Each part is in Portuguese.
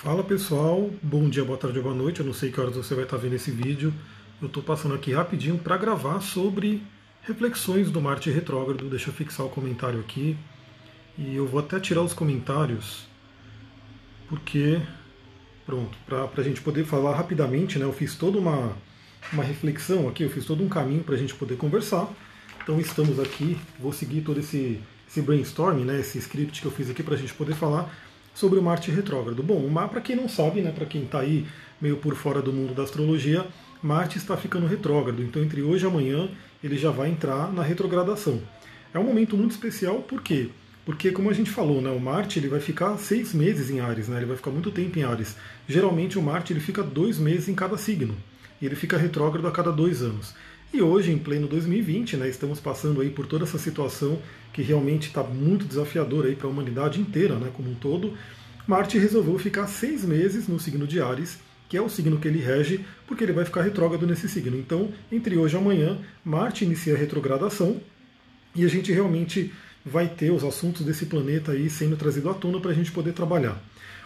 Fala pessoal, bom dia, boa tarde ou boa noite. Eu não sei que horas você vai estar vendo esse vídeo. Eu estou passando aqui rapidinho para gravar sobre reflexões do Marte retrógrado. Deixa eu fixar o comentário aqui. E eu vou até tirar os comentários, porque, pronto, para a gente poder falar rapidamente, né? Eu fiz toda uma, uma reflexão aqui, eu fiz todo um caminho para a gente poder conversar. Então estamos aqui, vou seguir todo esse, esse brainstorming, né? Esse script que eu fiz aqui para a gente poder falar sobre o Marte retrógrado. Bom, o Mar, para quem não sabe, né, para quem está aí meio por fora do mundo da astrologia, Marte está ficando retrógrado. Então, entre hoje e amanhã, ele já vai entrar na retrogradação. É um momento muito especial, por quê? Porque, como a gente falou, né, o Marte ele vai ficar seis meses em Ares, né, ele vai ficar muito tempo em Ares. Geralmente, o Marte ele fica dois meses em cada signo. E ele fica retrógrado a cada dois anos. E hoje, em pleno 2020, né, estamos passando aí por toda essa situação que realmente está muito desafiadora para a humanidade inteira, né, como um todo. Marte resolveu ficar seis meses no signo de Ares, que é o signo que ele rege, porque ele vai ficar retrógrado nesse signo. Então, entre hoje e amanhã, Marte inicia a retrogradação e a gente realmente vai ter os assuntos desse planeta aí sendo trazido à tona para a gente poder trabalhar.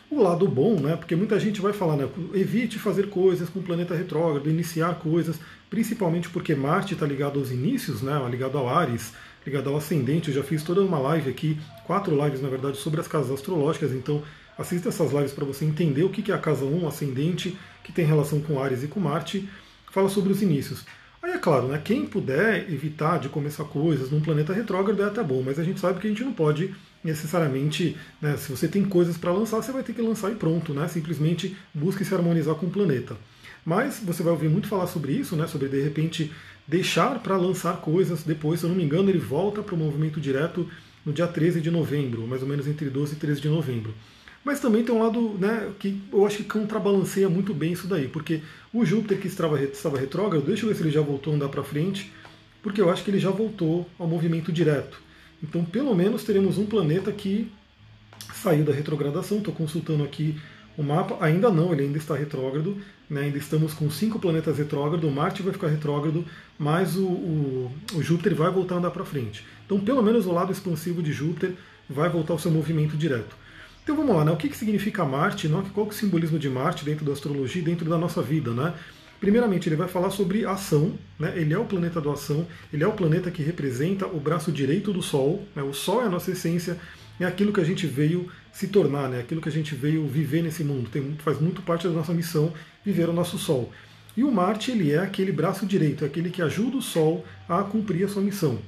O lado bom, né, porque muita gente vai falar, né, evite fazer coisas com o planeta retrógrado, iniciar coisas, principalmente porque Marte está ligado aos inícios, né, ligado ao Ares, ligado ao ascendente. Eu já fiz toda uma live aqui, quatro lives na verdade, sobre as casas astrológicas, então assista essas lives para você entender o que é a casa 1, ascendente, que tem relação com Ares e com Marte, fala sobre os inícios. Aí é claro, né, quem puder evitar de começar coisas num planeta retrógrado é até bom, mas a gente sabe que a gente não pode necessariamente, né, se você tem coisas para lançar, você vai ter que lançar e pronto, né, simplesmente busque se harmonizar com o planeta. Mas você vai ouvir muito falar sobre isso, né, sobre de repente deixar para lançar coisas depois, se eu não me engano, ele volta para o movimento direto no dia 13 de novembro, mais ou menos entre 12 e 13 de novembro. Mas também tem um lado né, que eu acho que contrabalanceia muito bem isso daí, porque o Júpiter que estava, estava retrógrado, deixa eu ver se ele já voltou a andar para frente, porque eu acho que ele já voltou ao movimento direto. Então, pelo menos, teremos um planeta que saiu da retrogradação. Estou consultando aqui o mapa. Ainda não, ele ainda está retrógrado. Né? Ainda estamos com cinco planetas retrógrados. Marte vai ficar retrógrado, mas o, o, o Júpiter vai voltar a andar para frente. Então, pelo menos o lado expansivo de Júpiter vai voltar ao seu movimento direto. Então vamos lá, né? o que, que significa Marte? Não? Qual é o simbolismo de Marte dentro da astrologia e dentro da nossa vida? Né? Primeiramente, ele vai falar sobre ação, né? ele é o planeta da ação, ele é o planeta que representa o braço direito do Sol. Né? O Sol é a nossa essência, é aquilo que a gente veio se tornar, né? aquilo que a gente veio viver nesse mundo. Tem, faz muito parte da nossa missão viver o nosso Sol. E o Marte ele é aquele braço direito, é aquele que ajuda o Sol a cumprir a sua missão.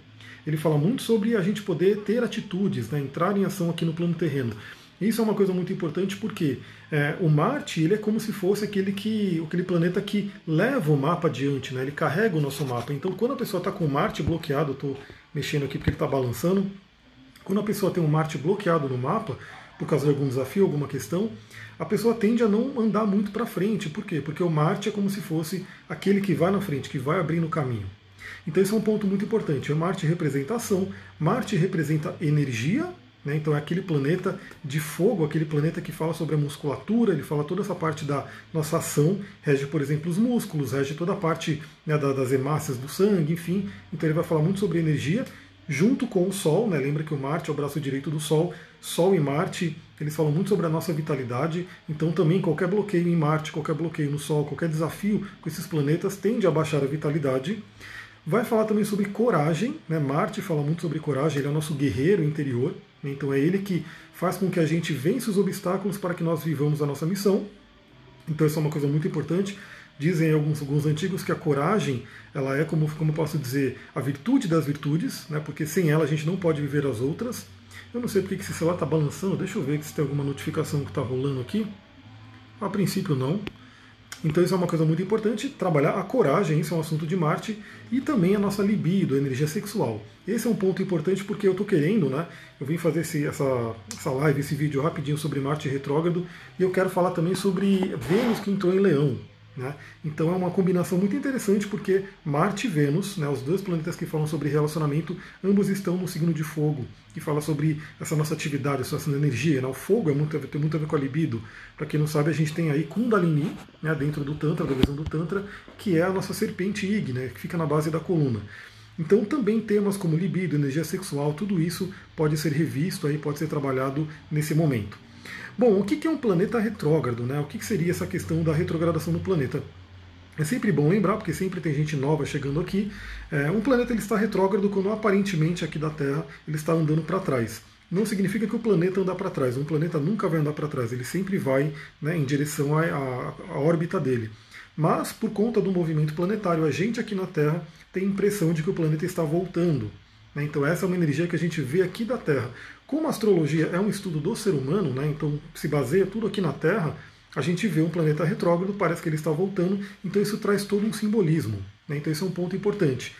Ele fala muito sobre a gente poder ter atitudes, né? entrar em ação aqui no plano terreno. Isso é uma coisa muito importante porque é, o Marte ele é como se fosse aquele, que, aquele planeta que leva o mapa adiante, né? ele carrega o nosso mapa. Então, quando a pessoa está com o Marte bloqueado, estou mexendo aqui porque ele está balançando, quando a pessoa tem um Marte bloqueado no mapa, por causa de algum desafio, alguma questão, a pessoa tende a não andar muito para frente. Por quê? Porque o Marte é como se fosse aquele que vai na frente, que vai abrindo o caminho. Então, esse é um ponto muito importante. O Marte representa ação, Marte representa energia né? Então é aquele planeta de fogo, aquele planeta que fala sobre a musculatura, ele fala toda essa parte da nossa ação, rege, por exemplo, os músculos, rege toda a parte né, das hemácias do sangue, enfim. Então ele vai falar muito sobre energia, junto com o Sol, né? lembra que o Marte é o braço direito do Sol, Sol e Marte, eles falam muito sobre a nossa vitalidade, então também qualquer bloqueio em Marte, qualquer bloqueio no Sol, qualquer desafio com esses planetas tende a baixar a vitalidade. Vai falar também sobre coragem, né? Marte fala muito sobre coragem, ele é o nosso guerreiro interior? Então é ele que faz com que a gente vença os obstáculos para que nós vivamos a nossa missão. Então isso é uma coisa muito importante. Dizem alguns, alguns antigos que a coragem ela é, como, como posso dizer, a virtude das virtudes, né? porque sem ela a gente não pode viver as outras. Eu não sei porque que esse celular está balançando, deixa eu ver se tem alguma notificação que está rolando aqui. A princípio não. Então isso é uma coisa muito importante, trabalhar a coragem, isso é um assunto de Marte, e também a nossa libido, a energia sexual. Esse é um ponto importante porque eu estou querendo, né? Eu vim fazer esse, essa, essa live, esse vídeo rapidinho sobre Marte retrógrado, e eu quero falar também sobre Vênus que entrou em Leão. Né? Então é uma combinação muito interessante porque Marte e Vênus, né, os dois planetas que falam sobre relacionamento, ambos estão no signo de fogo, que fala sobre essa nossa atividade, essa nossa energia. Né? O fogo é muito, tem muito a ver com a libido. Para quem não sabe, a gente tem aí Kundalini, né, dentro do Tantra, da visão do Tantra, que é a nossa serpente Ig, né, que fica na base da coluna. Então também temas como libido, energia sexual, tudo isso pode ser revisto aí, pode ser trabalhado nesse momento. Bom, o que é um planeta retrógrado? Né? O que seria essa questão da retrogradação do planeta? É sempre bom lembrar, porque sempre tem gente nova chegando aqui. É, um planeta ele está retrógrado quando aparentemente aqui da Terra ele está andando para trás. Não significa que o planeta anda para trás. Um planeta nunca vai andar para trás. Ele sempre vai né, em direção à, órbita dele. Mas por conta do movimento planetário, a gente aqui na Terra tem a impressão de que o planeta está voltando. Né? Então essa é uma energia que a gente vê aqui da Terra. Como a astrologia é um estudo do ser humano, né? então se baseia tudo aqui na Terra, a gente vê um planeta retrógrado, parece que ele está voltando, então isso traz todo um simbolismo. Né? Então esse é um ponto importante.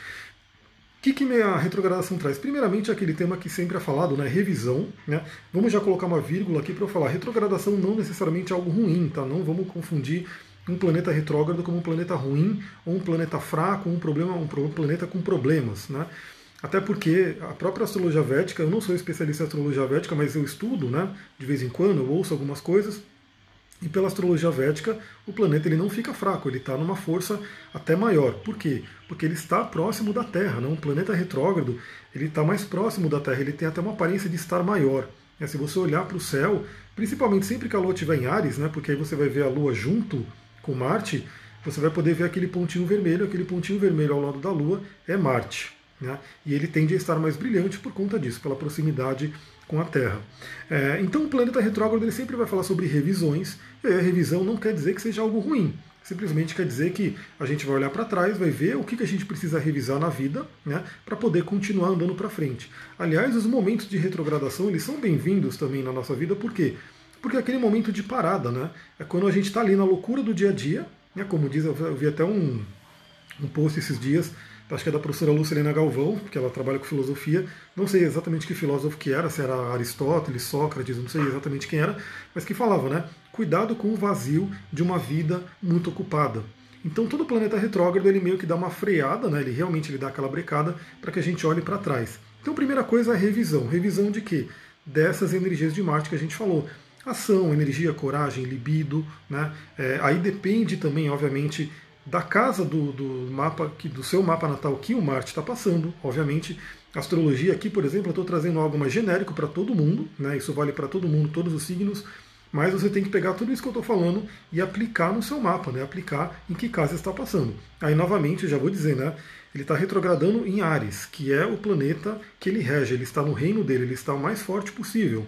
O que, que a retrogradação traz? Primeiramente, aquele tema que sempre é falado, né? revisão. Né? Vamos já colocar uma vírgula aqui para eu falar. Retrogradação não necessariamente é algo ruim, tá? Não vamos confundir um planeta retrógrado como um planeta ruim, ou um planeta fraco, um, problema, um planeta com problemas. Né? Até porque a própria astrologia védica, eu não sou especialista em astrologia védica, mas eu estudo, né? De vez em quando, eu ouço algumas coisas. E pela astrologia védica, o planeta ele não fica fraco, ele está numa força até maior. Por quê? Porque ele está próximo da Terra. Não? Um planeta retrógrado ele está mais próximo da Terra, ele tem até uma aparência de estar maior. É, se você olhar para o céu, principalmente sempre que a Lua estiver em Ares, né, porque aí você vai ver a Lua junto com Marte, você vai poder ver aquele pontinho vermelho. Aquele pontinho vermelho ao lado da Lua é Marte. Né? E ele tende a estar mais brilhante por conta disso, pela proximidade com a Terra. É, então o planeta retrógrado ele sempre vai falar sobre revisões, e a revisão não quer dizer que seja algo ruim. Simplesmente quer dizer que a gente vai olhar para trás, vai ver o que, que a gente precisa revisar na vida, né, para poder continuar andando para frente. Aliás, os momentos de retrogradação eles são bem-vindos também na nossa vida, por quê? Porque é aquele momento de parada, né? É quando a gente está ali na loucura do dia a dia, né, como diz, eu vi até um, um post esses dias acho que é da professora Lucilena Galvão, que ela trabalha com filosofia. Não sei exatamente que filósofo que era, se era Aristóteles, Sócrates, não sei exatamente quem era, mas que falava, né? Cuidado com o vazio de uma vida muito ocupada. Então todo planeta retrógrado ele meio que dá uma freada, né? Ele realmente ele dá aquela brecada para que a gente olhe para trás. Então a primeira coisa é a revisão. Revisão de quê? Dessas energias de Marte que a gente falou. Ação, energia, coragem, libido, né? É, aí depende também, obviamente, da casa do, do mapa, do seu mapa natal que o Marte está passando, obviamente. Astrologia aqui, por exemplo, eu estou trazendo algo mais genérico para todo mundo, né? isso vale para todo mundo, todos os signos, mas você tem que pegar tudo isso que eu estou falando e aplicar no seu mapa, né? aplicar em que casa está passando. Aí, novamente, eu já vou dizer, né? ele está retrogradando em Ares, que é o planeta que ele rege, ele está no reino dele, ele está o mais forte possível.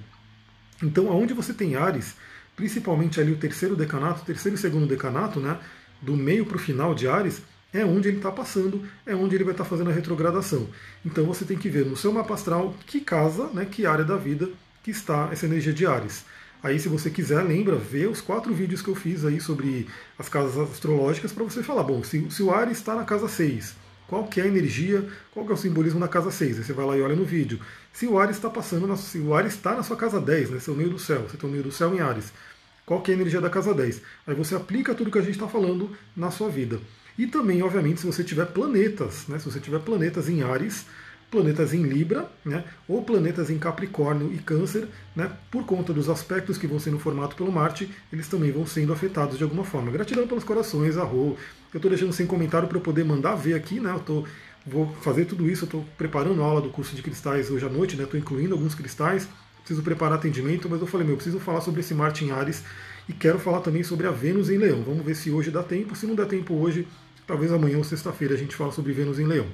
Então, aonde você tem Ares, principalmente ali o terceiro decanato, terceiro e segundo decanato, né? Do meio para o final de Ares, é onde ele está passando, é onde ele vai estar tá fazendo a retrogradação. Então você tem que ver no seu mapa astral que casa, né, que área da vida que está essa energia de Ares. Aí, se você quiser, lembra, ver os quatro vídeos que eu fiz aí sobre as casas astrológicas para você falar, bom, se, se, o Ares está na casa 6, qual que é a energia, qual que é o simbolismo da casa 6? Aí você vai lá e olha no vídeo. Se o Ares está passando, na, se o Ares está na sua casa 10, né, seu meio do céu, você tem o meio do céu em Ares, qual que é a energia da casa 10? Aí você aplica tudo que a gente está falando na sua vida. E também, obviamente, se você tiver planetas, né? se você tiver planetas em Ares, planetas em Libra, né? ou planetas em Capricórnio e Câncer, né? por conta dos aspectos que vão sendo formados pelo Marte, eles também vão sendo afetados de alguma forma. Gratidão pelos corações, arro. Eu estou deixando sem comentário para eu poder mandar ver aqui, né? Eu tô, vou fazer tudo isso, eu estou preparando a aula do curso de cristais hoje à noite, né? Estou incluindo alguns cristais preciso preparar atendimento, mas eu falei, meu, eu preciso falar sobre esse Marte em Ares e quero falar também sobre a Vênus em Leão. Vamos ver se hoje dá tempo. Se não der tempo hoje, talvez amanhã ou sexta-feira a gente fala sobre Vênus em Leão.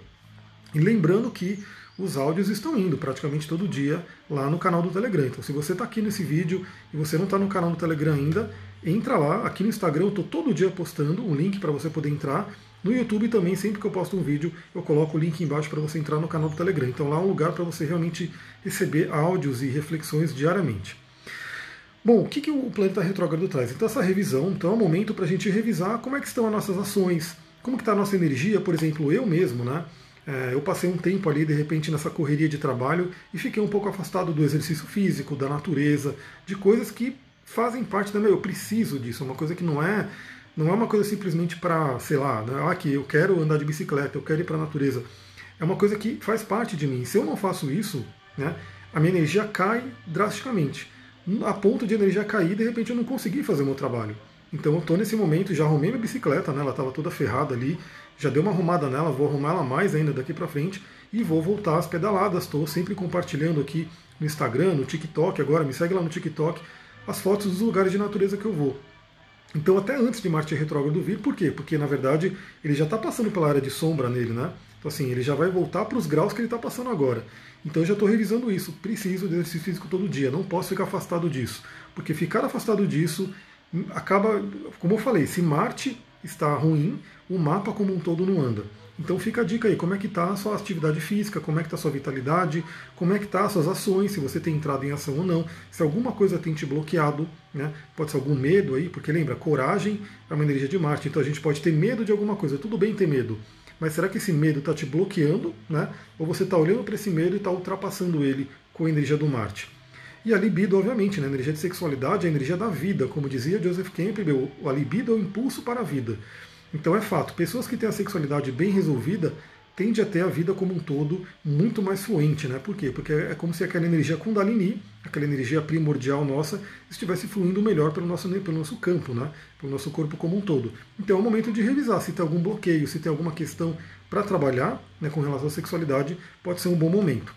E lembrando que os áudios estão indo praticamente todo dia lá no canal do Telegram. Então, se você está aqui nesse vídeo e você não está no canal do Telegram ainda, entra lá. Aqui no Instagram eu estou todo dia postando um link para você poder entrar. No YouTube também, sempre que eu posto um vídeo, eu coloco o link embaixo para você entrar no canal do Telegram. Então lá é um lugar para você realmente receber áudios e reflexões diariamente. Bom, o que, que o planeta retrógrado traz? Então essa revisão, então é um momento para a gente revisar como é que estão as nossas ações, como que está a nossa energia, por exemplo, eu mesmo, né? É, eu passei um tempo ali, de repente, nessa correria de trabalho e fiquei um pouco afastado do exercício físico, da natureza, de coisas que fazem parte da minha. Eu preciso disso, uma coisa que não é não é uma coisa simplesmente para, sei lá, né, ah, que eu quero andar de bicicleta, eu quero ir para a natureza. É uma coisa que faz parte de mim. Se eu não faço isso, né, a minha energia cai drasticamente. A ponto de energia cair, de repente eu não consegui fazer o meu trabalho. Então eu estou nesse momento, já arrumei minha bicicleta, né, ela estava toda ferrada ali, já dei uma arrumada nela, vou arrumar ela mais ainda daqui para frente e vou voltar às pedaladas. Estou sempre compartilhando aqui no Instagram, no TikTok agora, me segue lá no TikTok as fotos dos lugares de natureza que eu vou. Então, até antes de Marte retrógrado vir, por quê? Porque, na verdade, ele já está passando pela área de sombra nele, né? Então, assim, ele já vai voltar para os graus que ele está passando agora. Então, eu já estou revisando isso. Preciso de exercício físico todo dia. Não posso ficar afastado disso. Porque ficar afastado disso acaba, como eu falei, se Marte está ruim, o mapa como um todo não anda. Então fica a dica aí, como é que está a sua atividade física, como é que está a sua vitalidade, como é que está as suas ações, se você tem entrado em ação ou não, se alguma coisa tem te bloqueado, né? pode ser algum medo aí, porque lembra, coragem é uma energia de Marte, então a gente pode ter medo de alguma coisa, tudo bem ter medo, mas será que esse medo está te bloqueando, né? ou você está olhando para esse medo e está ultrapassando ele com a energia do Marte? E a libido, obviamente, né? a energia de sexualidade é a energia da vida, como dizia Joseph Campbell, a libido é o impulso para a vida. Então é fato, pessoas que têm a sexualidade bem resolvida tendem a ter a vida como um todo muito mais fluente, né? Por quê? Porque é como se aquela energia Kundalini, aquela energia primordial nossa, estivesse fluindo melhor pelo nosso, pelo nosso campo, né? Pelo nosso corpo como um todo. Então é o momento de revisar se tem algum bloqueio, se tem alguma questão para trabalhar né, com relação à sexualidade, pode ser um bom momento.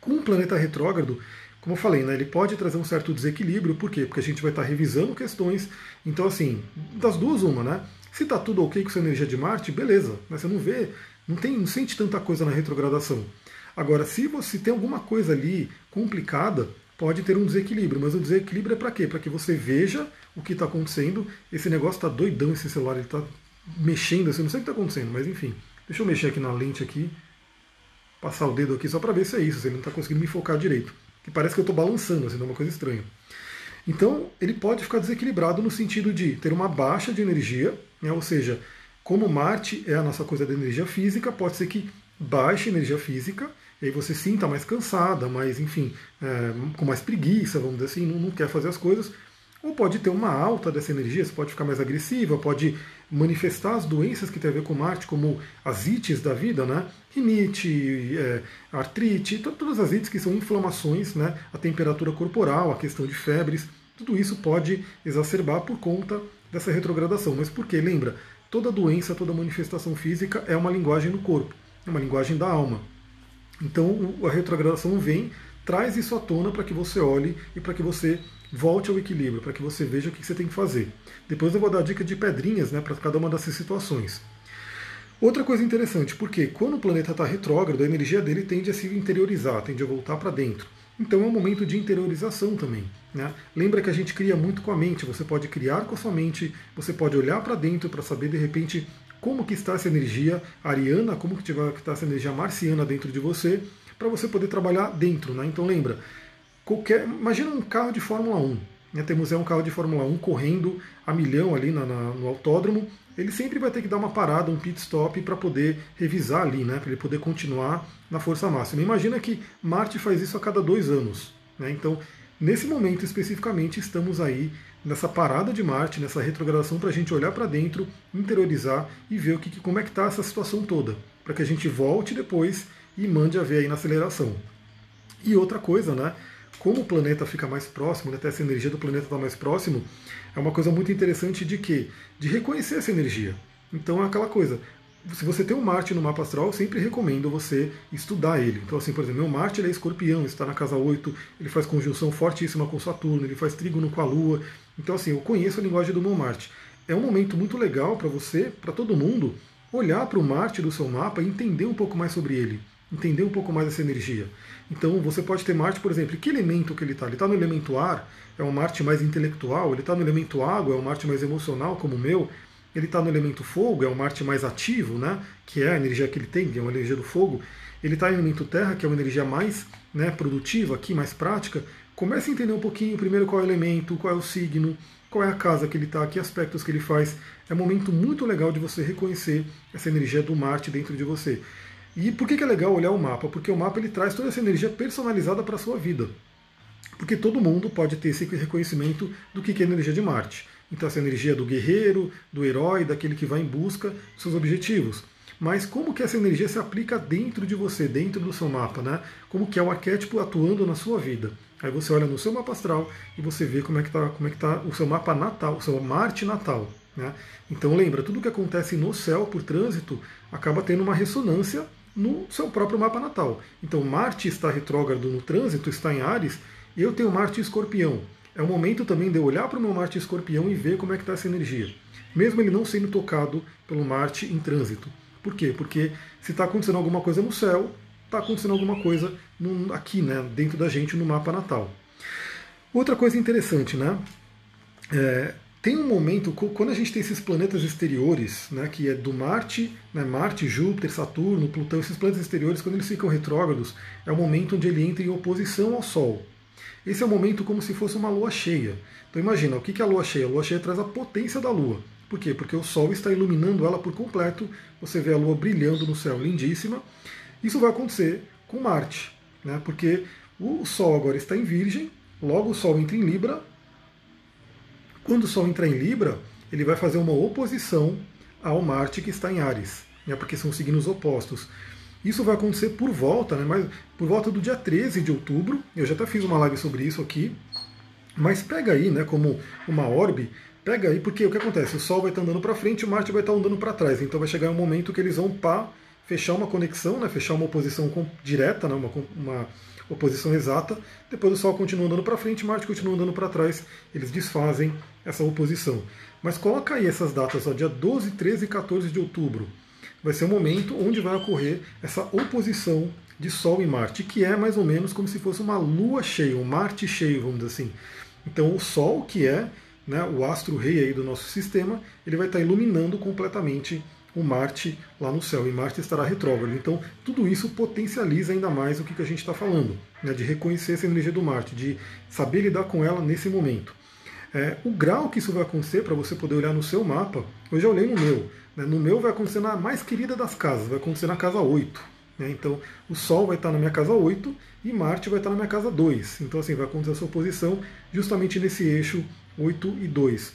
Com o planeta retrógrado, como eu falei, né, ele pode trazer um certo desequilíbrio, por quê? Porque a gente vai estar revisando questões. Então, assim, das duas, uma, né? Se está tudo ok com sua energia de Marte, beleza. Mas você não vê, não, tem, não sente tanta coisa na retrogradação. Agora, se você tem alguma coisa ali complicada, pode ter um desequilíbrio. Mas o desequilíbrio é para quê? Para que você veja o que está acontecendo. Esse negócio está doidão, esse celular, ele está mexendo, assim, não sei o que está acontecendo, mas enfim. Deixa eu mexer aqui na lente aqui, passar o dedo aqui só para ver se é isso, se ele não está conseguindo me focar direito. Que parece que eu estou balançando, assim, é uma coisa estranha. Então, ele pode ficar desequilibrado no sentido de ter uma baixa de energia, né? ou seja, como Marte é a nossa coisa da energia física, pode ser que baixe energia física, e aí você sinta mais cansada, mais, enfim, é, com mais preguiça, vamos dizer assim, não, não quer fazer as coisas. Ou pode ter uma alta dessa energia, você pode ficar mais agressiva, pode manifestar as doenças que tem a ver com Marte, como as ites da vida, né? Rinite, é, artrite, todas as ites que são inflamações, né? A temperatura corporal, a questão de febres, tudo isso pode exacerbar por conta dessa retrogradação. Mas por quê? Lembra, toda doença, toda manifestação física é uma linguagem do corpo, é uma linguagem da alma. Então a retrogradação vem, traz isso à tona para que você olhe e para que você volte ao equilíbrio, para que você veja o que você tem que fazer. Depois eu vou dar dica de pedrinhas né, para cada uma dessas situações. Outra coisa interessante, porque quando o planeta está retrógrado, a energia dele tende a se interiorizar, tende a voltar para dentro. Então é um momento de interiorização também. Né? Lembra que a gente cria muito com a mente, você pode criar com a sua mente, você pode olhar para dentro para saber de repente como que está essa energia ariana, como que está essa energia marciana dentro de você, para você poder trabalhar dentro. Né? Então lembra, qualquer. Imagina um carro de Fórmula 1. Né? Temos é um carro de Fórmula 1 correndo a milhão ali na, na, no autódromo. Ele sempre vai ter que dar uma parada, um pit stop para poder revisar ali, né? para ele poder continuar na força máxima. Imagina que Marte faz isso a cada dois anos. Né? Então, nesse momento especificamente, estamos aí nessa parada de Marte, nessa retrogradação, para a gente olhar para dentro, interiorizar e ver o que, como é que está essa situação toda, para que a gente volte depois e mande a ver aí na aceleração. E outra coisa, né? Como o planeta fica mais próximo, né, até essa energia do planeta está mais próximo, é uma coisa muito interessante de que? De reconhecer essa energia. Então é aquela coisa, se você tem um Marte no mapa astral, sempre recomendo você estudar ele. Então, assim, por exemplo, meu Marte ele é escorpião, está na casa 8, ele faz conjunção fortíssima com Saturno, ele faz trígono com a Lua. Então, assim, eu conheço a linguagem do meu Marte. É um momento muito legal para você, para todo mundo, olhar para o Marte do seu mapa e entender um pouco mais sobre ele entender um pouco mais essa energia. Então você pode ter Marte, por exemplo, que elemento que ele está? Ele está no elemento ar, é um Marte mais intelectual, ele está no elemento água, é um Marte mais emocional, como o meu, ele está no elemento fogo, é um Marte mais ativo, né? que é a energia que ele tem, que é uma energia do fogo, ele está no elemento terra, que é uma energia mais né, produtiva, aqui, mais prática. Comece a entender um pouquinho primeiro qual é o elemento, qual é o signo, qual é a casa que ele está, que aspectos que ele faz. É um momento muito legal de você reconhecer essa energia do Marte dentro de você. E por que é legal olhar o mapa? Porque o mapa ele traz toda essa energia personalizada para a sua vida. Porque todo mundo pode ter esse reconhecimento do que é energia de Marte. Então essa energia do guerreiro, do herói, daquele que vai em busca dos seus objetivos. Mas como que essa energia se aplica dentro de você, dentro do seu mapa, né? Como que é o arquétipo atuando na sua vida. Aí você olha no seu mapa astral e você vê como é que está como é que tá o seu mapa natal, o seu Marte natal. Né? Então lembra, tudo que acontece no céu por trânsito acaba tendo uma ressonância no seu próprio mapa natal. Então Marte está retrógrado no trânsito, está em Ares, e eu tenho Marte escorpião. é o momento também de eu olhar para o meu Marte escorpião e ver como é que está essa energia. Mesmo ele não sendo tocado pelo Marte em trânsito. Por quê? Porque se está acontecendo alguma coisa no céu, está acontecendo alguma coisa aqui, né, dentro da gente, no mapa natal. Outra coisa interessante, né? É, tem um momento, quando a gente tem esses planetas exteriores, né, que é do Marte, né, Marte, Júpiter, Saturno, Plutão, esses planetas exteriores, quando eles ficam retrógrados, é o momento onde ele entra em oposição ao Sol. Esse é o momento como se fosse uma lua cheia. Então imagina, o que é a lua cheia? A lua cheia traz a potência da lua. Por quê? Porque o Sol está iluminando ela por completo. Você vê a lua brilhando no céu, lindíssima. Isso vai acontecer com Marte, né? porque o Sol agora está em Virgem, logo o Sol entra em Libra. Quando o Sol entrar em Libra, ele vai fazer uma oposição ao Marte que está em Ares, né? porque são signos opostos. Isso vai acontecer por volta, né, mas por volta do dia 13 de outubro. Eu já até fiz uma live sobre isso aqui. Mas pega aí, né, como uma orbe, pega aí, porque o que acontece? O Sol vai estar andando para frente e o Marte vai estar andando para trás. Então vai chegar um momento que eles vão pá, fechar uma conexão, né, fechar uma oposição direta, né, uma, uma oposição exata. Depois o Sol continua andando para frente, Marte continua andando para trás. Eles desfazem essa oposição. Mas coloca aí essas datas, ó, dia 12, 13 e 14 de outubro vai ser o momento onde vai ocorrer essa oposição de Sol e Marte, que é mais ou menos como se fosse uma lua cheia, um Marte cheio, vamos dizer assim. Então o Sol, que é né, o astro rei aí do nosso sistema, ele vai estar iluminando completamente o Marte lá no céu, e Marte estará retrógrado. Então, tudo isso potencializa ainda mais o que, a gente está falando, né, de reconhecer essa energia do Marte, de saber lidar com ela nesse momento. É, o grau que isso vai acontecer, para você poder olhar no seu mapa, eu já olhei no meu. Né? No meu vai acontecer na mais querida das casas, vai acontecer na casa 8. Né? Então o Sol vai estar na minha casa 8 e Marte vai estar na minha casa 2. Então assim, vai acontecer essa oposição justamente nesse eixo 8 e 2.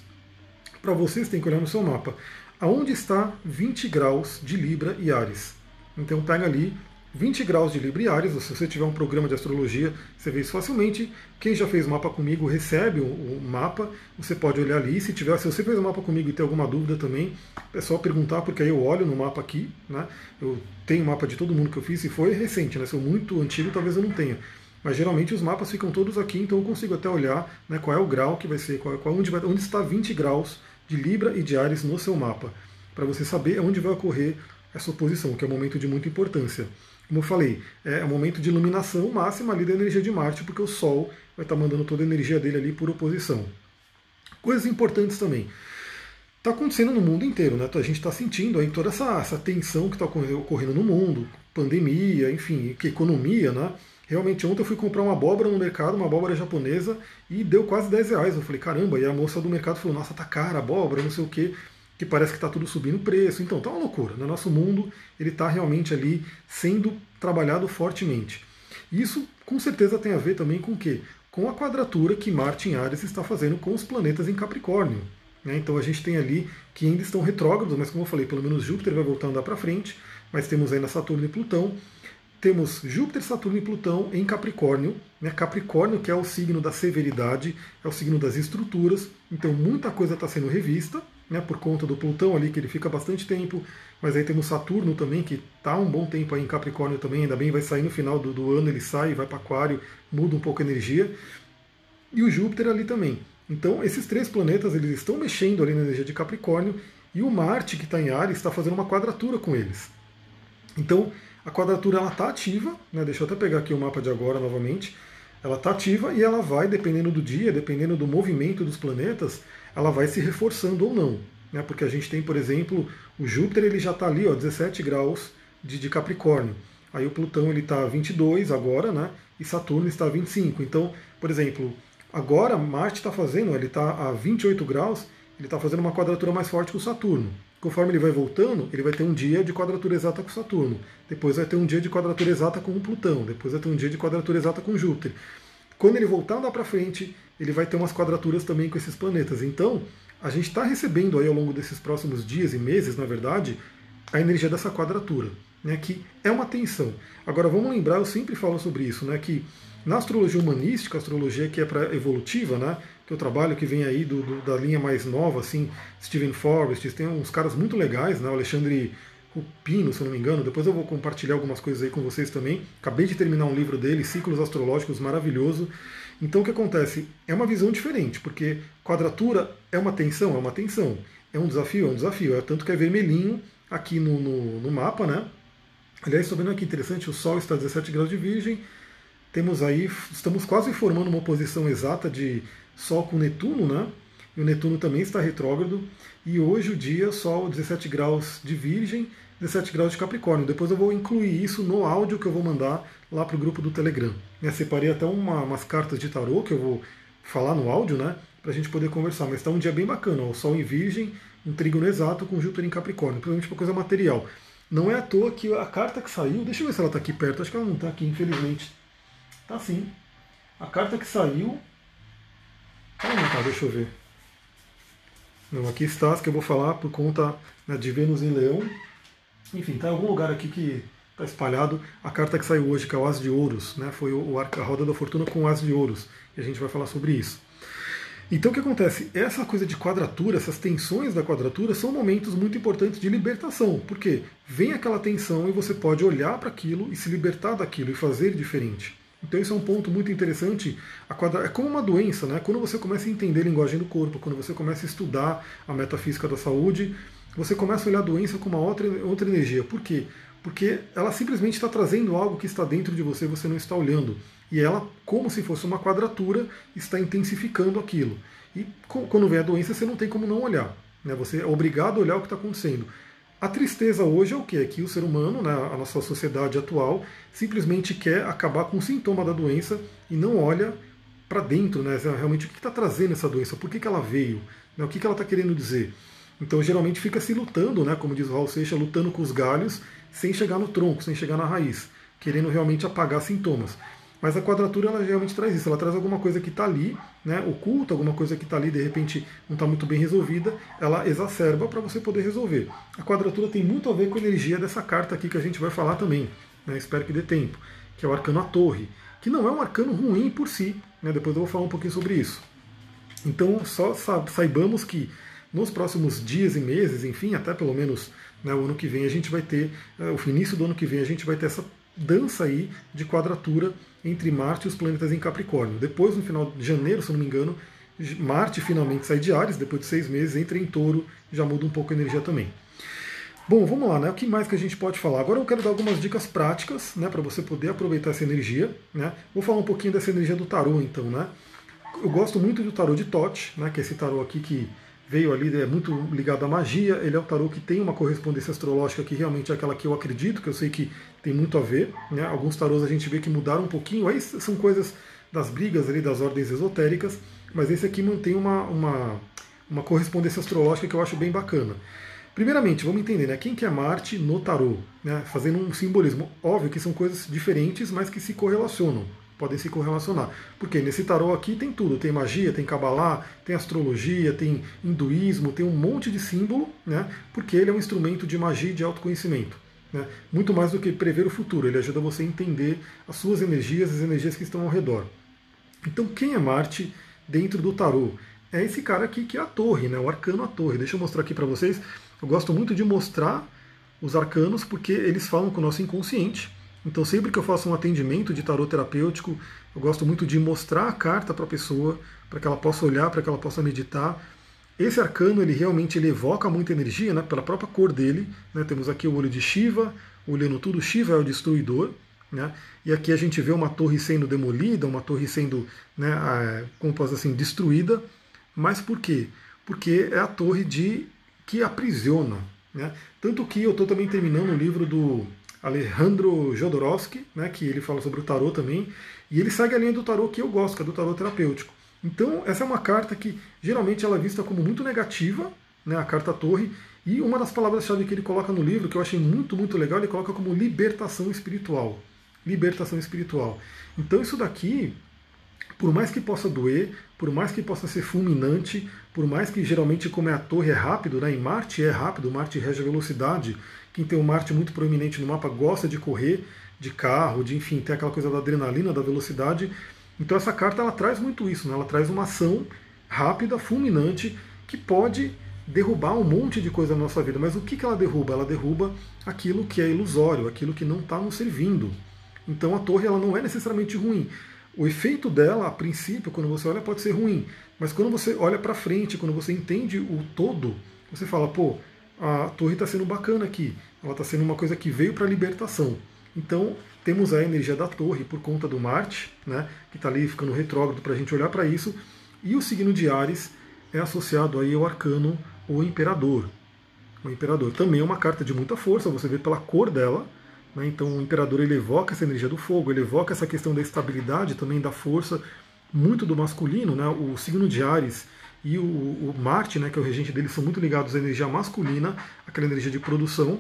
Para vocês tem que olhar no seu mapa. Aonde está 20 graus de Libra e Ares? Então pega ali 20 graus de Libra e Ares, se você tiver um programa de astrologia, você vê isso facilmente. Quem já fez mapa comigo recebe o, mapa, você pode olhar ali. Se tiver, se você fez o mapa comigo e tem alguma dúvida também, é só perguntar, porque aí eu olho no mapa aqui, né? Eu tenho mapa de todo mundo que eu fiz, e foi recente, né? Se for muito antigo, talvez eu não tenha. Mas geralmente os mapas ficam todos aqui, então eu consigo até olhar né, qual é o grau que vai ser, qual, qual onde, vai, onde está 20 graus de Libra e de Ares no seu mapa, para você saber onde vai ocorrer essa oposição, que é um momento de muita importância. Como eu falei, é um momento de iluminação máxima ali da energia de Marte, porque o Sol vai estar mandando toda a energia dele ali por oposição. Coisas importantes também. Está acontecendo no mundo inteiro, né? A gente está sentindo aí toda essa, essa tensão que está ocorrendo no mundo, pandemia, enfim, que economia, né? Realmente, ontem eu fui comprar uma abóbora no mercado, uma abóbora japonesa, e deu quase 10 reais. Eu falei, caramba, e a moça do mercado falou, nossa, tá cara a abóbora, não sei o quê que parece que está tudo subindo o preço. Então está uma loucura. No nosso mundo ele está realmente ali sendo trabalhado fortemente. Isso com certeza tem a ver também com o quê? Com a quadratura que Marte em Ares está fazendo com os planetas em Capricórnio. Né? Então a gente tem ali que ainda estão retrógrados, mas como eu falei, pelo menos Júpiter vai voltar a andar para frente, mas temos ainda Saturno e Plutão. Temos Júpiter, Saturno e Plutão em Capricórnio. Né? Capricórnio, que é o signo da severidade, é o signo das estruturas. Então muita coisa está sendo revista né, por conta do Plutão ali, que ele fica bastante tempo, mas aí temos Saturno também, que está um bom tempo aí em Capricórnio também, ainda bem vai sair no final do, do ano, ele sai, vai para Aquário, muda um pouco a energia, e o Júpiter ali também. Então esses três planetas eles estão mexendo ali na energia de Capricórnio, e o Marte, que está em Ares, está fazendo uma quadratura com eles. Então a quadratura está ativa, né, deixa eu até pegar aqui o mapa de agora novamente, ela está ativa e ela vai, dependendo do dia, dependendo do movimento dos planetas, ela vai se reforçando ou não. Né? Porque a gente tem, por exemplo, o Júpiter ele já está ali, ó, 17 graus de, de Capricórnio. Aí o Plutão ele está a 22 agora, né? E Saturno está a 25. Então, por exemplo, agora Marte está fazendo, ele está a 28 graus, ele está fazendo uma quadratura mais forte com Saturno. Conforme ele vai voltando, ele vai ter um dia de quadratura exata com Saturno. Depois vai ter um dia de quadratura exata com Plutão. Depois vai ter um dia de quadratura exata com Júpiter. Quando ele voltar lá para frente, ele vai ter umas quadraturas também com esses planetas. Então, a gente está recebendo aí ao longo desses próximos dias e meses, na verdade, a energia dessa quadratura, né, que é uma tensão. Agora, vamos lembrar, eu sempre falo sobre isso, né, que na astrologia humanística, astrologia que é para evolutiva, né, que eu trabalho, que vem aí do, do, da linha mais nova, assim, Stephen Forrest, tem uns caras muito legais, né, o Alexandre Rupino, se eu não me engano, depois eu vou compartilhar algumas coisas aí com vocês também. Acabei de terminar um livro dele, Ciclos Astrológicos, maravilhoso. Então o que acontece? É uma visão diferente, porque quadratura é uma tensão, é uma tensão. É um desafio, é um desafio. É tanto que é vermelhinho aqui no, no, no mapa, né? Aliás, estou vendo aqui interessante, o Sol está a 17 graus de Virgem. Temos aí, estamos quase formando uma oposição exata de Sol com Netuno, né? E o Netuno também está retrógrado. E hoje o dia, Sol 17 graus de Virgem, 17 graus de Capricórnio. Depois eu vou incluir isso no áudio que eu vou mandar lá para o grupo do Telegram. Eu separei até uma, umas cartas de tarô que eu vou falar no áudio, né? Para a gente poder conversar. Mas está um dia bem bacana. Ó, o Sol em Virgem, um trígono exato com Júpiter em Capricórnio. Principalmente para coisa material. Não é à toa que a carta que saiu. Deixa eu ver se ela está aqui perto. Acho que ela não está aqui, infelizmente. Tá sim. A carta que saiu. Tá, deixa eu ver. Não, aqui está que eu vou falar por conta né, de Vênus em Leão. Enfim, está em algum lugar aqui que está espalhado. A carta que saiu hoje, que é o As de Ouros, né, foi o, a roda da fortuna com o As de Ouros. E a gente vai falar sobre isso. Então o que acontece? Essa coisa de quadratura, essas tensões da quadratura, são momentos muito importantes de libertação. Porque vem aquela tensão e você pode olhar para aquilo e se libertar daquilo e fazer diferente. Então isso é um ponto muito interessante. É como uma doença, né? Quando você começa a entender a linguagem do corpo, quando você começa a estudar a metafísica da saúde, você começa a olhar a doença com uma outra, outra energia. Por quê? Porque ela simplesmente está trazendo algo que está dentro de você e você não está olhando. E ela, como se fosse uma quadratura, está intensificando aquilo. E quando vem a doença, você não tem como não olhar. Né? Você é obrigado a olhar o que está acontecendo. A tristeza hoje é o que? É que o ser humano, né, a nossa sociedade atual, simplesmente quer acabar com o sintoma da doença e não olha para dentro, né, realmente o que está trazendo essa doença, por que, que ela veio, né, o que, que ela está querendo dizer. Então geralmente fica se lutando, né, como diz o Raul Seixas, lutando com os galhos sem chegar no tronco, sem chegar na raiz, querendo realmente apagar sintomas. Mas a quadratura ela realmente traz isso, ela traz alguma coisa que está ali, né, oculta, alguma coisa que está ali, de repente não está muito bem resolvida, ela exacerba para você poder resolver. A quadratura tem muito a ver com a energia dessa carta aqui que a gente vai falar também, né, espero que dê tempo, que é o arcano a torre, que não é um arcano ruim por si, né, depois eu vou falar um pouquinho sobre isso. Então só saibamos que nos próximos dias e meses, enfim, até pelo menos né, o ano que vem a gente vai ter, eh, o início do ano que vem a gente vai ter essa dança aí de quadratura entre Marte e os planetas em Capricórnio. Depois, no final de janeiro, se não me engano, Marte finalmente sai de Ares, depois de seis meses, entra em touro, já muda um pouco a energia também. Bom, vamos lá, né? O que mais que a gente pode falar? Agora eu quero dar algumas dicas práticas, né, para você poder aproveitar essa energia, né? Vou falar um pouquinho dessa energia do tarô, então, né? Eu gosto muito do tarô de Tote, né, que é esse tarô aqui que veio ali, é muito ligado à magia. Ele é o tarô que tem uma correspondência astrológica que realmente é aquela que eu acredito, que eu sei que tem muito a ver. Né? Alguns tarôs a gente vê que mudaram um pouquinho, aí são coisas das brigas ali das ordens esotéricas, mas esse aqui mantém uma, uma, uma correspondência astrológica que eu acho bem bacana. Primeiramente, vamos entender né, quem que é Marte no tarô, né, fazendo um simbolismo. Óbvio que são coisas diferentes, mas que se correlacionam podem se correlacionar. Porque nesse tarô aqui tem tudo, tem magia, tem cabalá, tem astrologia, tem hinduísmo, tem um monte de símbolo, né? Porque ele é um instrumento de magia e de autoconhecimento. Né? Muito mais do que prever o futuro, ele ajuda você a entender as suas energias, as energias que estão ao redor. Então, quem é Marte dentro do tarô? É esse cara aqui que é a torre, né? o arcano a torre. Deixa eu mostrar aqui para vocês. Eu gosto muito de mostrar os arcanos porque eles falam com o nosso inconsciente. Então, sempre que eu faço um atendimento de tarot terapêutico, eu gosto muito de mostrar a carta para a pessoa, para que ela possa olhar, para que ela possa meditar. Esse arcano, ele realmente ele evoca muita energia, né, pela própria cor dele. Né, temos aqui o olho de Shiva, olhando tudo, Shiva é o destruidor. Né, e aqui a gente vê uma torre sendo demolida, uma torre sendo, né, como posso assim, destruída. Mas por quê? Porque é a torre de que aprisiona. Né? Tanto que eu estou também terminando o livro do Alejandro Jodorowsky, né, que ele fala sobre o tarô também, e ele segue a linha do tarô que eu gosto, que é do tarô terapêutico. Então, essa é uma carta que geralmente ela é vista como muito negativa, né, a carta Torre, e uma das palavras-chave que ele coloca no livro, que eu achei muito, muito legal, ele coloca como libertação espiritual. Libertação espiritual. Então, isso daqui, por mais que possa doer, por mais que possa ser fulminante, por mais que geralmente, como é a torre, é rápido, né? em Marte é rápido, Marte rege a velocidade, quem tem o Marte muito proeminente no mapa gosta de correr de carro, de enfim, ter aquela coisa da adrenalina, da velocidade. Então essa carta ela traz muito isso, né? ela traz uma ação rápida, fulminante, que pode derrubar um monte de coisa na nossa vida. Mas o que, que ela derruba? Ela derruba aquilo que é ilusório, aquilo que não está nos servindo. Então a torre ela não é necessariamente ruim. o efeito dela, a princípio, quando você olha, pode ser ruim, mas quando você olha para frente, quando você entende o todo, você fala, pô, a torre está sendo bacana aqui, ela está sendo uma coisa que veio para a libertação. Então, temos a energia da torre por conta do Marte, né, que está ali ficando retrógrado para a gente olhar para isso, e o signo de Ares é associado aí ao arcano o Imperador. O Imperador também é uma carta de muita força, você vê pela cor dela, né, então o Imperador ele evoca essa energia do fogo, ele evoca essa questão da estabilidade, também da força, muito do masculino, né, o signo de Ares e o, o Marte, né, que é o regente dele, são muito ligados à energia masculina, aquela energia de produção,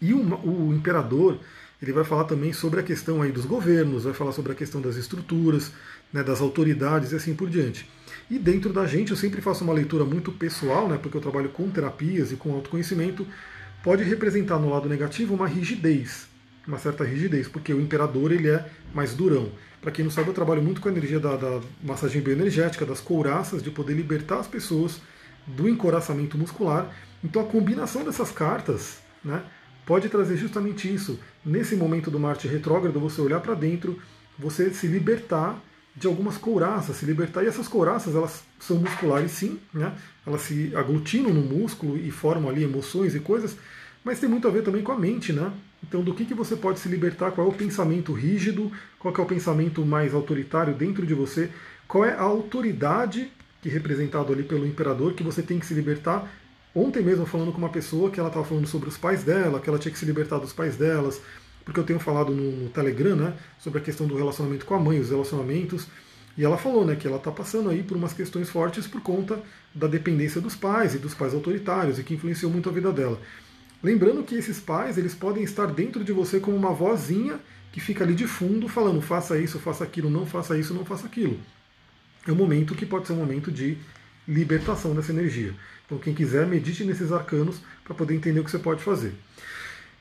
e o, o Imperador ele vai falar também sobre a questão aí dos governos, vai falar sobre a questão das estruturas, né, das autoridades e assim por diante. E dentro da gente, eu sempre faço uma leitura muito pessoal, né, porque eu trabalho com terapias e com autoconhecimento, pode representar no lado negativo uma rigidez, uma certa rigidez, porque o imperador ele é mais durão. Para quem não sabe, eu trabalho muito com a energia da, da massagem bioenergética, das couraças, de poder libertar as pessoas do encoraçamento muscular. Então a combinação dessas cartas, né, pode trazer justamente isso. Nesse momento do Marte retrógrado, você olhar para dentro, você se libertar de algumas couraças, se libertar. E essas couraças, elas são musculares sim, né? elas se aglutinam no músculo e formam ali emoções e coisas, mas tem muito a ver também com a mente, né? Então, do que, que você pode se libertar? Qual é o pensamento rígido? Qual é o pensamento mais autoritário dentro de você? Qual é a autoridade que é representado ali pelo imperador que você tem que se libertar Ontem mesmo falando com uma pessoa que ela estava falando sobre os pais dela, que ela tinha que se libertar dos pais delas, porque eu tenho falado no, Telegram, né, sobre a questão do relacionamento com a mãe, os relacionamentos, e ela falou, né, que ela está passando aí por umas questões fortes por conta da dependência dos pais e dos pais autoritários e que influenciou muito a vida dela. Lembrando que esses pais, eles podem estar dentro de você como uma vozinha que fica ali de fundo falando, faça isso, faça aquilo, não faça isso, não faça aquilo. É um momento que pode ser um momento de libertação dessa energia. Então, quem quiser, medite nesses arcanos para poder entender o que você pode fazer.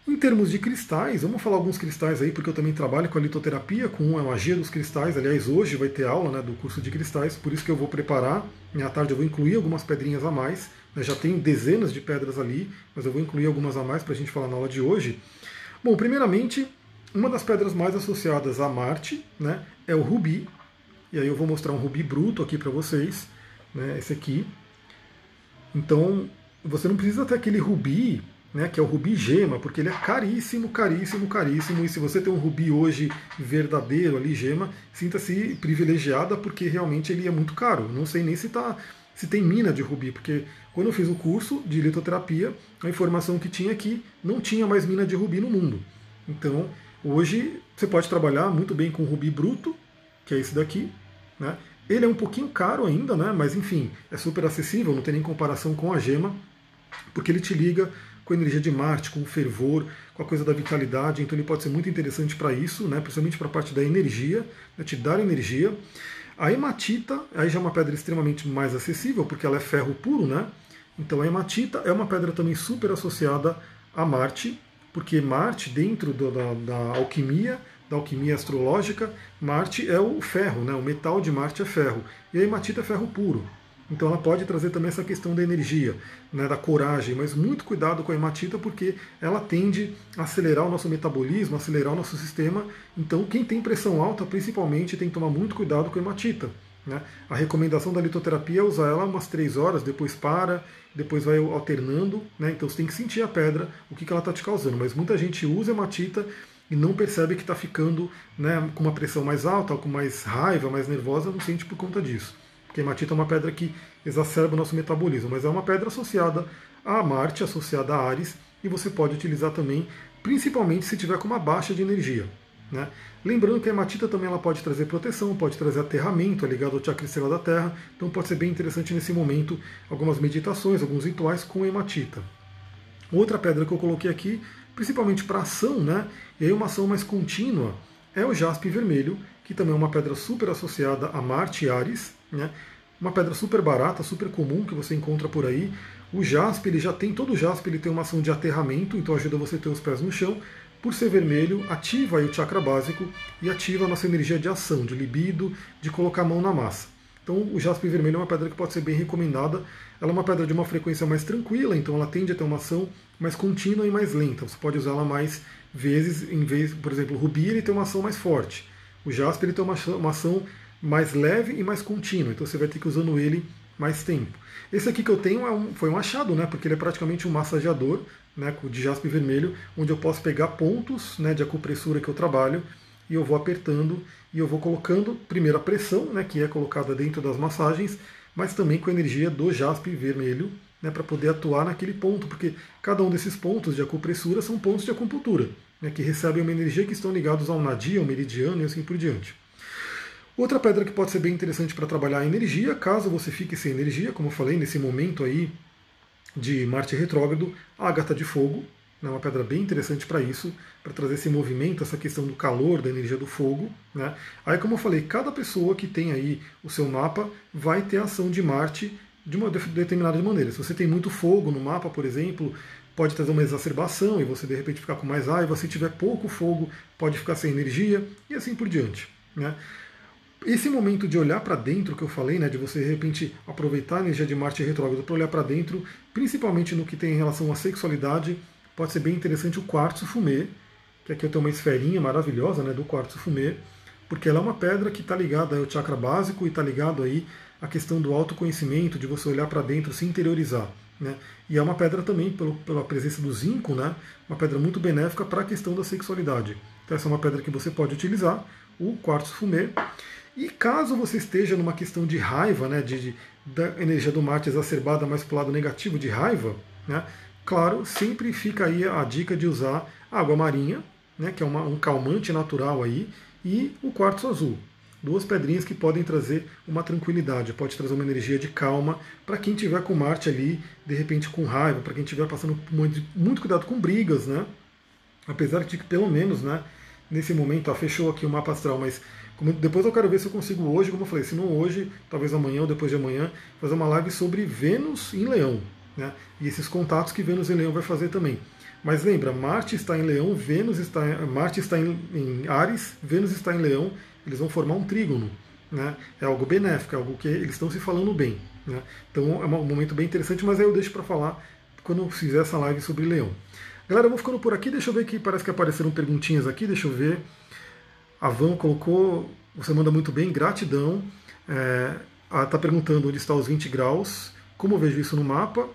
Em termos de cristais, vamos falar alguns cristais aí, porque eu também trabalho com a litoterapia, com a magia dos cristais. Aliás, hoje vai ter aula né, do curso de cristais, por isso que eu vou preparar. À tarde eu vou incluir algumas pedrinhas a mais. Né, já tem dezenas de pedras ali, mas eu vou incluir algumas a mais para a gente falar na aula de hoje. Bom, primeiramente, uma das pedras mais associadas a Marte né, é o rubi. E aí eu vou mostrar um rubi bruto aqui para vocês. Né, esse aqui, então, você não precisa ter aquele rubi, né, que é o rubi gema, porque ele é caríssimo, caríssimo, caríssimo. E se você tem um rubi hoje verdadeiro ali, gema, sinta-se privilegiada, porque realmente ele é muito caro. Não sei nem se, tá, se tem mina de rubi, porque quando eu fiz o curso de litoterapia, a informação que tinha aqui não tinha mais mina de rubi no mundo. Então, hoje você pode trabalhar muito bem com rubi bruto, que é esse daqui, né? Ele é um pouquinho caro ainda, né? mas enfim, é super acessível, não tem nem comparação com a gema, porque ele te liga com a energia de Marte, com o fervor, com a coisa da vitalidade, então ele pode ser muito interessante para isso, né? principalmente para a parte da energia, né? te dar energia. A hematita, aí já é uma pedra extremamente mais acessível, porque ela é ferro puro, né? Então a hematita é uma pedra também super associada a Marte, porque Marte, dentro da, da alquimia, da alquimia astrológica, Marte é o ferro, né? o metal de Marte é ferro, e a hematita é ferro puro. Então ela pode trazer também essa questão da energia, né, da coragem, mas muito cuidado com a hematita porque ela tende a acelerar o nosso metabolismo, acelerar o nosso sistema. Então quem tem pressão alta, principalmente, tem que tomar muito cuidado com a hematita. Né? A recomendação da litoterapia é usar ela umas três horas, depois para, depois vai alternando. Né? Então você tem que sentir a pedra, o que, que ela está te causando. Mas muita gente usa hematita e não percebe que está ficando né, com uma pressão mais alta, com mais raiva, mais nervosa, não sente por conta disso. Porque hematita é uma pedra que exacerba o nosso metabolismo, mas é uma pedra associada a Marte, associada a Ares, e você pode utilizar também, principalmente se tiver com uma baixa de energia. Né? Lembrando que a hematita também ela pode trazer proteção, pode trazer aterramento, é ligado ao chakra estrela da Terra, então pode ser bem interessante nesse momento algumas meditações, alguns rituais com hematita. Outra pedra que eu coloquei aqui principalmente para ação, né? E aí uma ação mais contínua é o jaspe vermelho, que também é uma pedra super associada a Marte e Ares, né? Uma pedra super barata, super comum que você encontra por aí. O jaspe, ele já tem todo o jaspe, ele tem uma ação de aterramento, então ajuda você a ter os pés no chão. Por ser vermelho, ativa o chakra básico e ativa a nossa energia de ação, de libido, de colocar a mão na massa. Então, o jaspe vermelho é uma pedra que pode ser bem recomendada. Ela é uma pedra de uma frequência mais tranquila, então ela tende a ter uma ação mais contínua e mais lenta. Você pode usá-la mais vezes, em vez, por exemplo, o rubi ele tem uma ação mais forte. O jaspe ele tem uma, uma ação mais leve e mais contínua, então você vai ter que usando ele mais tempo. Esse aqui que eu tenho é um, foi um achado, né? Porque ele é praticamente um massageador né, de jaspe vermelho, onde eu posso pegar pontos né, de acupressura que eu trabalho e eu vou apertando e eu vou colocando primeiro a pressão, né, que é colocada dentro das massagens, mas também com a energia do jaspe vermelho, né, para poder atuar naquele ponto, porque cada um desses pontos de acupressura são pontos de acupuntura, né, que recebem uma energia que estão ligados ao nadia, ao meridiano e assim por diante. Outra pedra que pode ser bem interessante para trabalhar a energia, caso você fique sem energia, como eu falei, nesse momento aí de Marte retrógrado, a ágata de fogo, é uma pedra bem interessante para isso, para trazer esse movimento, essa questão do calor, da energia do fogo. Né? Aí, como eu falei, cada pessoa que tem aí o seu mapa vai ter a ação de Marte de uma determinada maneira. Se você tem muito fogo no mapa, por exemplo, pode trazer uma exacerbação e você de repente ficar com mais raiva. Se tiver pouco fogo, pode ficar sem energia e assim por diante. Né? Esse momento de olhar para dentro que eu falei, né, de você de repente aproveitar a energia de Marte retrógrado para olhar para dentro, principalmente no que tem em relação à sexualidade, pode ser bem interessante o quartzo fumê, que aqui eu tenho uma esferinha maravilhosa né, do quartzo fumê, porque ela é uma pedra que está ligada ao chakra básico e está ligado aí à questão do autoconhecimento, de você olhar para dentro, se interiorizar. Né? E é uma pedra também, pelo, pela presença do zinco, né? uma pedra muito benéfica para a questão da sexualidade. Então essa é uma pedra que você pode utilizar, o quartzo fumê. E caso você esteja numa questão de raiva, né, de, de da energia do Marte exacerbada mais para o lado negativo de raiva, né, claro, sempre fica aí a dica de usar água marinha, né, que é uma, um calmante natural aí, e o quartzo azul. Duas pedrinhas que podem trazer uma tranquilidade, pode trazer uma energia de calma para quem tiver com Marte ali, de repente com raiva, para quem estiver passando muito, muito cuidado com brigas, né? Apesar de que pelo menos, né, nesse momento, ó, fechou aqui o mapa astral, mas como, depois eu quero ver se eu consigo hoje, como eu falei, se não hoje, talvez amanhã ou depois de amanhã, fazer uma live sobre Vênus em Leão. Né? E esses contatos que Vênus em Leão vai fazer também. Mas lembra, Marte está em Leão, Vênus está Marte está em, em Ares, Vênus está em Leão, eles vão formar um trígono. Né? É algo benéfico, é algo que eles estão se falando bem. Né? Então é um momento bem interessante, mas aí eu deixo para falar quando eu fizer essa live sobre Leão. Galera, eu vou ficando por aqui, deixa eu ver que parece que apareceram perguntinhas aqui, deixa eu ver. A Van colocou, você manda muito bem, gratidão. É, está perguntando onde está os 20 graus, como eu vejo isso no mapa,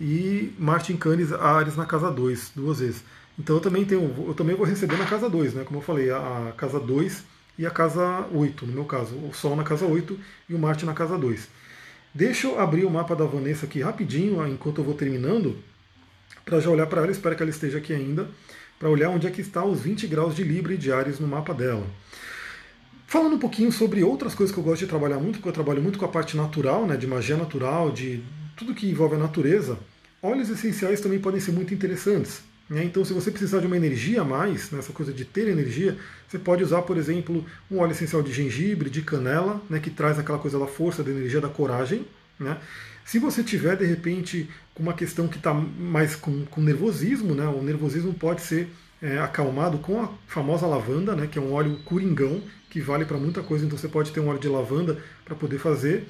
e Martin Canes, Ares na casa 2, duas vezes. Então eu também tenho, eu também vou receber na casa 2, né? Como eu falei, a, a casa 2 e a casa 8, no meu caso, o Sol na casa 8 e o Marte na casa 2. Deixa eu abrir o mapa da Vanessa aqui rapidinho, enquanto eu vou terminando, para já olhar para ela, espero que ela esteja aqui ainda para olhar onde é que está os 20 graus de Libra e de Ares no mapa dela. Falando um pouquinho sobre outras coisas que eu gosto de trabalhar muito, porque eu trabalho muito com a parte natural, né, de magia natural, de tudo que envolve a natureza, óleos essenciais também podem ser muito interessantes. Né? Então, se você precisar de uma energia a mais, nessa coisa de ter energia, você pode usar, por exemplo, um óleo essencial de gengibre, de canela, né, que traz aquela coisa da força, da energia, da coragem. Né? Se você tiver, de repente, uma questão que está mais com, com, nervosismo, né? o nervosismo pode ser é, acalmado com a famosa lavanda, né? que é um óleo coringão, que vale para muita coisa, então você pode ter um óleo de lavanda para poder fazer.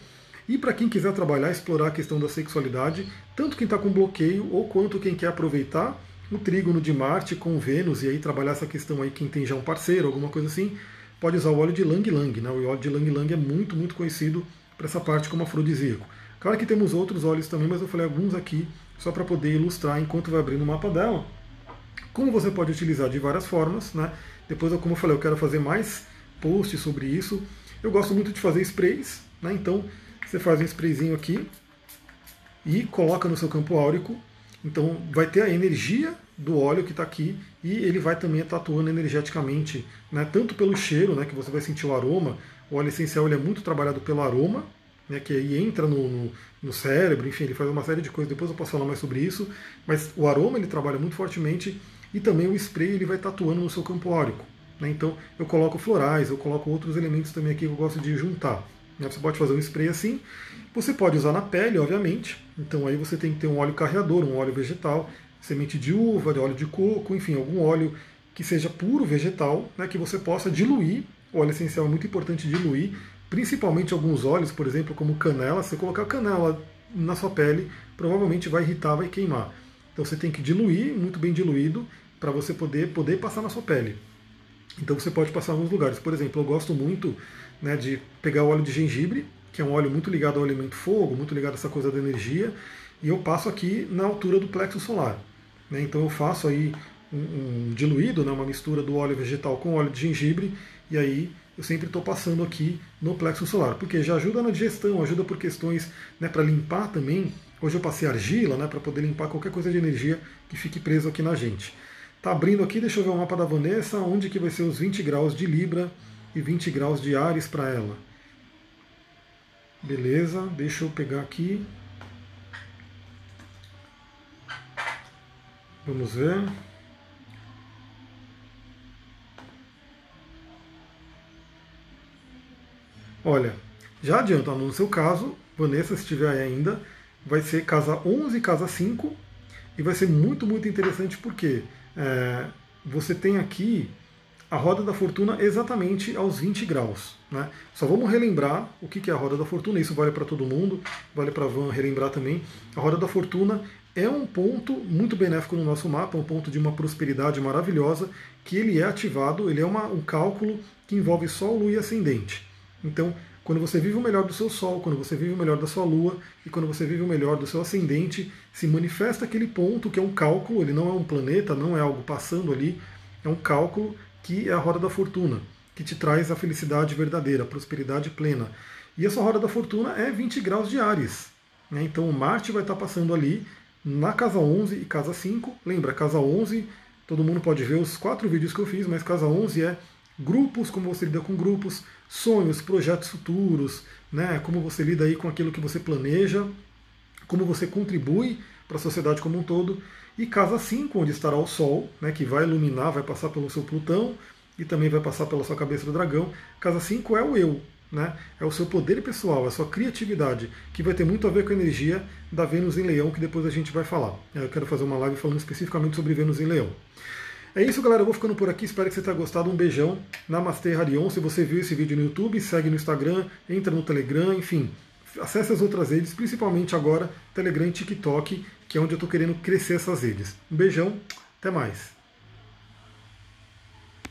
E para quem quiser trabalhar, explorar a questão da sexualidade, tanto quem está com bloqueio ou quanto quem quer aproveitar o trígono de Marte com Vênus e aí trabalhar essa questão aí, quem tem já um parceiro, alguma coisa assim, pode usar o óleo de Lang Lang. Né? O óleo de Lang Lang é muito, muito conhecido para essa parte como afrodisíaco. Claro que temos outros olhos também, mas eu falei alguns aqui só para poder ilustrar enquanto vai abrindo o mapa dela. Como você pode utilizar de várias formas, né? Depois, como eu falei, eu quero fazer mais posts sobre isso. Eu gosto muito de fazer sprays, né? Então, você faz um sprayzinho aqui e coloca no seu campo áurico. Então, vai ter a energia do óleo que está aqui e ele vai também estar atuando energeticamente, né? tanto pelo cheiro, né, que você vai sentir o aroma. O óleo essencial é muito trabalhado pelo aroma, né, que aí entra no, no, no, cérebro, enfim, ele faz uma série de coisas, depois eu posso falar mais sobre isso, mas o aroma ele trabalha muito fortemente e também o spray ele vai tatuando no seu campo áurico. Né, então eu coloco florais, eu coloco outros elementos também aqui que eu gosto de juntar. Né, você pode fazer um spray assim, você pode usar na pele, obviamente, então aí você tem que ter um óleo carreador, um óleo vegetal, semente de uva, de óleo de coco, enfim, algum óleo que seja puro vegetal, né, que você possa diluir. O óleo essencial é muito importante diluir principalmente alguns óleos, por exemplo, como canela, se você colocar canela na sua pele, provavelmente vai irritar, vai queimar. Então você tem que diluir, muito bem diluído, para você poder, poder passar na sua pele. Então você pode passar em alguns lugares. Por exemplo, eu gosto muito né, de pegar o óleo de gengibre, que é um óleo muito ligado ao elemento fogo, muito ligado a essa coisa da energia, e eu passo aqui na altura do plexo solar. Né? Então eu faço aí um, um diluído, né, uma mistura do óleo vegetal com óleo de gengibre, e aí eu sempre estou passando aqui no plexo solar, porque já ajuda na digestão, ajuda por questões né, para limpar também. Hoje eu passei argila né, para poder limpar qualquer coisa de energia que fique preso aqui na gente. Tá abrindo aqui, deixa eu ver o mapa da Vanessa, onde que vai ser os 20 graus de Libra e 20 graus de Ares para ela. Beleza, deixa eu pegar aqui. Vamos ver. Olha, já adianto, no seu caso, Vanessa, se estiver aí ainda, vai ser casa 11 casa 5 e vai ser muito, muito interessante porque é, você tem aqui a roda da fortuna exatamente aos 20 graus. Né? Só vamos relembrar o que é a roda da fortuna, isso vale para todo mundo, vale para Van relembrar também. A roda da fortuna é um ponto muito benéfico no nosso mapa, um ponto de uma prosperidade maravilhosa, que ele é ativado, ele é uma, um cálculo que envolve Sol, Lua e Ascendente. Então, quando você vive o melhor do seu Sol, quando você vive o melhor da sua Lua e quando você vive o melhor do seu ascendente, se manifesta aquele ponto que é um cálculo, ele não é um planeta, não é algo passando ali, é um cálculo que é a roda da fortuna, que te traz a felicidade verdadeira, a prosperidade plena. E essa roda da fortuna é 20 graus de Ares. Né? Então o Marte vai estar passando ali na casa 11 e casa 5. Lembra, casa 11, todo mundo pode ver os quatro vídeos que eu fiz, mas casa 11 é grupos, como você lida com grupos, sonhos, projetos futuros, né? como você lida aí com aquilo que você planeja, como você contribui para a sociedade como um todo. E casa 5, onde estará o Sol, né, que vai iluminar, vai passar pelo seu Plutão e também vai passar pela sua cabeça do dragão. Casa 5 é o eu, né? é o seu poder pessoal, é a sua criatividade, que vai ter muito a ver com a energia da Vênus em Leão, que depois a gente vai falar. Eu quero fazer uma live falando especificamente sobre Vênus em Leão. É isso, galera. Eu vou ficando por aqui. Espero que você tenha gostado. Um beijão. Namastê, Harion. Se você viu esse vídeo no YouTube, segue no Instagram, entra no Telegram, enfim. Acesse as outras redes, principalmente agora Telegram e TikTok, que é onde eu estou querendo crescer essas redes. Um beijão, até mais.